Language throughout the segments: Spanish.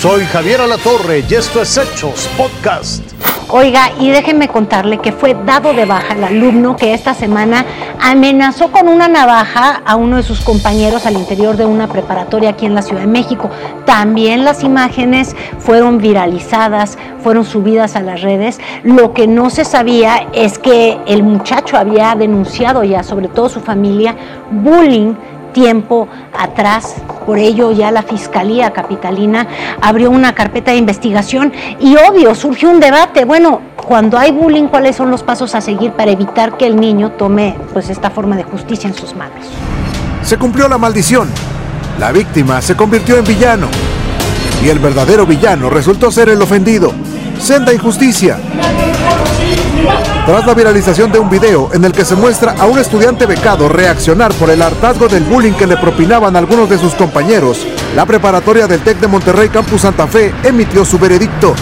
Soy Javier Alatorre y esto es Hechos Podcast. Oiga, y déjenme contarle que fue dado de baja el alumno que esta semana amenazó con una navaja a uno de sus compañeros al interior de una preparatoria aquí en la Ciudad de México. También las imágenes fueron viralizadas, fueron subidas a las redes. Lo que no se sabía es que el muchacho había denunciado ya, sobre todo su familia, bullying tiempo atrás. Por ello ya la Fiscalía Capitalina abrió una carpeta de investigación y obvio surgió un debate. Bueno, cuando hay bullying, ¿cuáles son los pasos a seguir para evitar que el niño tome pues esta forma de justicia en sus manos? Se cumplió la maldición. La víctima se convirtió en villano. Y el verdadero villano resultó ser el ofendido. Senda injusticia. Tras la viralización de un video en el que se muestra a un estudiante becado reaccionar por el hartazgo del bullying que le propinaban algunos de sus compañeros, la preparatoria del TEC de Monterrey Campus Santa Fe emitió su veredicto.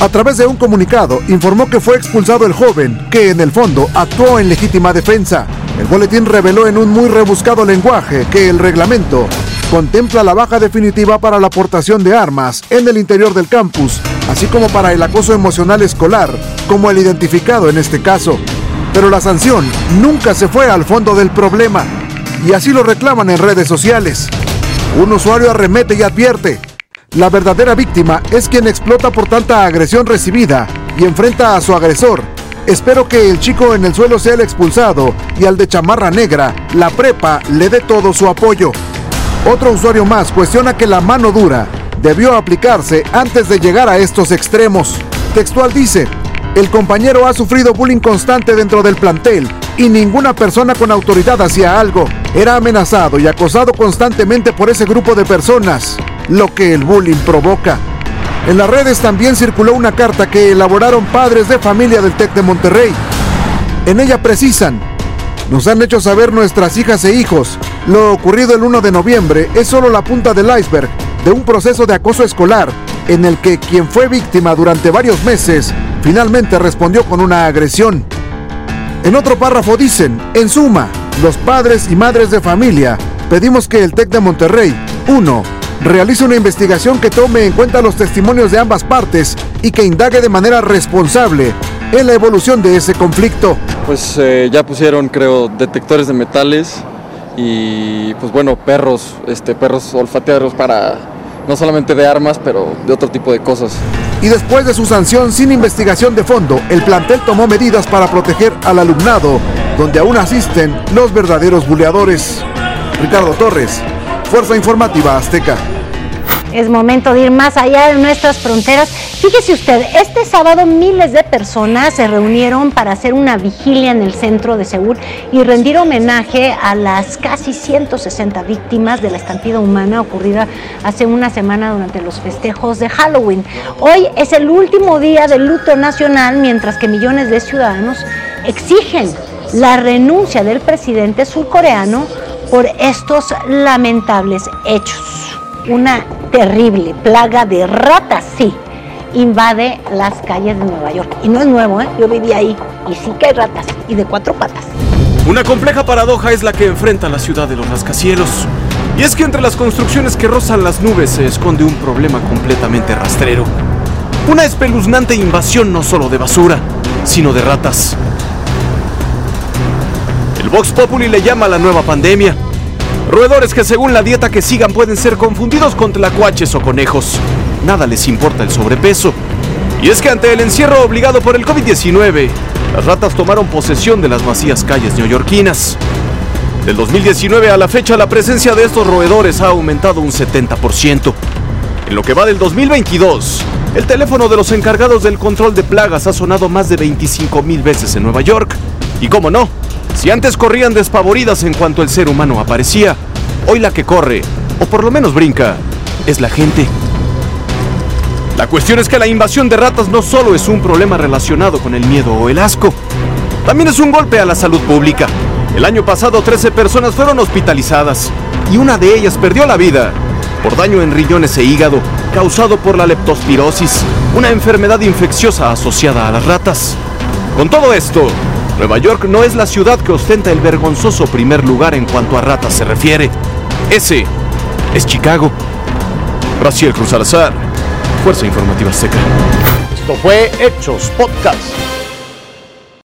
A través de un comunicado informó que fue expulsado el joven, que en el fondo actuó en legítima defensa. El boletín reveló en un muy rebuscado lenguaje que el reglamento contempla la baja definitiva para la aportación de armas en el interior del campus, así como para el acoso emocional escolar, como el identificado en este caso. Pero la sanción nunca se fue al fondo del problema, y así lo reclaman en redes sociales. Un usuario arremete y advierte, la verdadera víctima es quien explota por tanta agresión recibida y enfrenta a su agresor. Espero que el chico en el suelo sea el expulsado y al de chamarra negra, la prepa le dé todo su apoyo. Otro usuario más cuestiona que la mano dura debió aplicarse antes de llegar a estos extremos. Textual dice, el compañero ha sufrido bullying constante dentro del plantel y ninguna persona con autoridad hacía algo. Era amenazado y acosado constantemente por ese grupo de personas, lo que el bullying provoca. En las redes también circuló una carta que elaboraron padres de familia del TEC de Monterrey. En ella precisan, nos han hecho saber nuestras hijas e hijos. Lo ocurrido el 1 de noviembre es solo la punta del iceberg de un proceso de acoso escolar en el que quien fue víctima durante varios meses finalmente respondió con una agresión. En otro párrafo dicen, en suma, los padres y madres de familia pedimos que el TEC de Monterrey, 1. Realice una investigación que tome en cuenta los testimonios de ambas partes y que indague de manera responsable en la evolución de ese conflicto. Pues eh, ya pusieron, creo, detectores de metales y, pues bueno, perros, este, perros olfateadores para no solamente de armas, pero de otro tipo de cosas. Y después de su sanción sin investigación de fondo, el plantel tomó medidas para proteger al alumnado, donde aún asisten los verdaderos buleadores. Ricardo Torres, Fuerza Informativa Azteca. Es momento de ir más allá de nuestras fronteras. Fíjese usted, este sábado miles de personas se reunieron para hacer una vigilia en el centro de Seúl y rendir homenaje a las casi 160 víctimas de la estampida humana ocurrida hace una semana durante los festejos de Halloween. Hoy es el último día del luto nacional mientras que millones de ciudadanos exigen la renuncia del presidente surcoreano por estos lamentables hechos una terrible plaga de ratas, sí, invade las calles de Nueva York. Y no es nuevo, ¿eh? yo viví ahí y sí que hay ratas y de cuatro patas. Una compleja paradoja es la que enfrenta la ciudad de los rascacielos. Y es que entre las construcciones que rozan las nubes se esconde un problema completamente rastrero. Una espeluznante invasión no solo de basura, sino de ratas. El Vox Populi le llama la nueva pandemia Roedores que según la dieta que sigan pueden ser confundidos con tlacuaches o conejos. Nada les importa el sobrepeso. Y es que ante el encierro obligado por el COVID-19, las ratas tomaron posesión de las vacías calles neoyorquinas. Del 2019 a la fecha, la presencia de estos roedores ha aumentado un 70%. En lo que va del 2022, el teléfono de los encargados del control de plagas ha sonado más de 25 mil veces en Nueva York. Y cómo no, si antes corrían despavoridas en cuanto el ser humano aparecía, hoy la que corre, o por lo menos brinca, es la gente. La cuestión es que la invasión de ratas no solo es un problema relacionado con el miedo o el asco, también es un golpe a la salud pública. El año pasado 13 personas fueron hospitalizadas y una de ellas perdió la vida por daño en riñones e hígado causado por la leptospirosis, una enfermedad infecciosa asociada a las ratas. Con todo esto, Nueva York no es la ciudad que ostenta el vergonzoso primer lugar en cuanto a ratas se refiere. Ese es Chicago. Raciel Cruz Alazar, Fuerza Informativa Azteca. Esto fue Hechos Podcast.